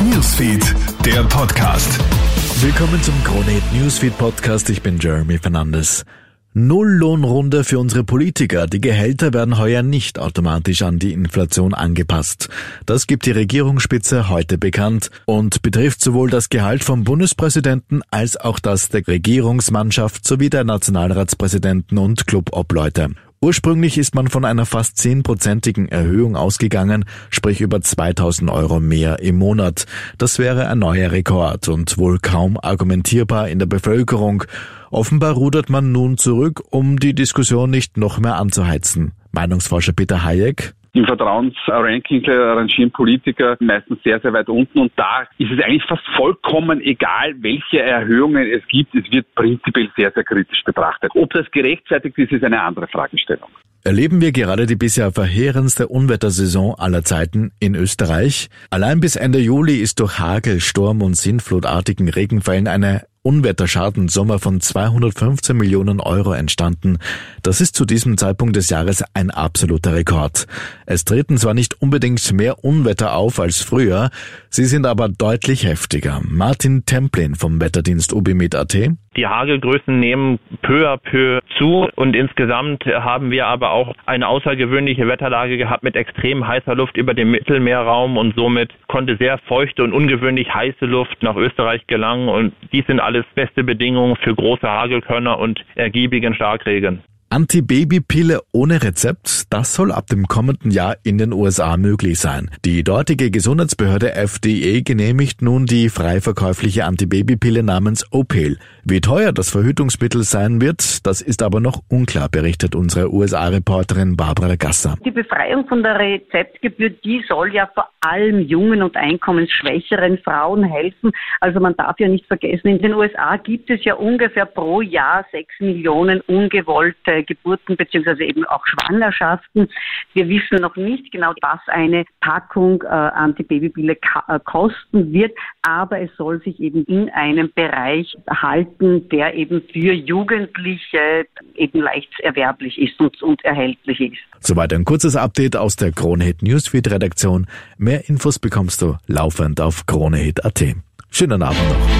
Newsfeed, der Podcast. Willkommen zum Kronehit Newsfeed Podcast. Ich bin Jeremy Fernandes. Nulllohnrunde für unsere Politiker. Die Gehälter werden heuer nicht automatisch an die Inflation angepasst. Das gibt die Regierungsspitze heute bekannt und betrifft sowohl das Gehalt vom Bundespräsidenten als auch das der Regierungsmannschaft sowie der Nationalratspräsidenten und Clubobleute. Ursprünglich ist man von einer fast zehnprozentigen Erhöhung ausgegangen, sprich über 2000 Euro mehr im Monat. Das wäre ein neuer Rekord und wohl kaum argumentierbar in der Bevölkerung. Offenbar rudert man nun zurück, um die Diskussion nicht noch mehr anzuheizen. Meinungsforscher Peter Hayek. Im Vertrauensranking rangieren Politiker meistens sehr, sehr weit unten und da ist es eigentlich fast vollkommen egal, welche Erhöhungen es gibt. Es wird prinzipiell sehr, sehr kritisch betrachtet. Ob das gerechtfertigt ist, ist eine andere Fragestellung. Erleben wir gerade die bisher verheerendste Unwettersaison aller Zeiten in Österreich? Allein bis Ende Juli ist durch Hagel, Sturm und sintflutartigen Regenfällen eine Unwetterschadensummer von 215 Millionen Euro entstanden. Das ist zu diesem Zeitpunkt des Jahres ein absoluter Rekord. Es treten zwar nicht unbedingt mehr Unwetter auf als früher, sie sind aber deutlich heftiger. Martin Templin vom Wetterdienst UBMIT.at. Die Hagelgrößen nehmen peu à peu zu. Und insgesamt haben wir aber auch eine außergewöhnliche Wetterlage gehabt mit extrem heißer Luft über dem Mittelmeerraum. Und somit konnte sehr feuchte und ungewöhnlich heiße Luft nach Österreich gelangen. Und dies sind alles beste Bedingungen für große Hagelkörner und ergiebigen Starkregen. Antibabypille ohne Rezept, das soll ab dem kommenden Jahr in den USA möglich sein. Die dortige Gesundheitsbehörde FDA genehmigt nun die frei verkäufliche Antibabypille namens Opel. Wie teuer das Verhütungsmittel sein wird, das ist aber noch unklar, berichtet unsere USA-Reporterin Barbara Gasser. Die Befreiung von der Rezeptgebühr, die soll ja vor allem jungen und einkommensschwächeren Frauen helfen. Also man darf ja nicht vergessen, in den USA gibt es ja ungefähr pro Jahr sechs Millionen ungewollte Geburten beziehungsweise eben auch Schwangerschaften. Wir wissen noch nicht genau, was eine Packung äh, Antibabypille äh, kosten wird, aber es soll sich eben in einem Bereich halten, der eben für Jugendliche eben leicht erwerblich ist und, und erhältlich ist. Soweit ein kurzes Update aus der Kronehit Newsfeed Redaktion. Mehr Infos bekommst du laufend auf kronehit.at. Schönen Abend noch.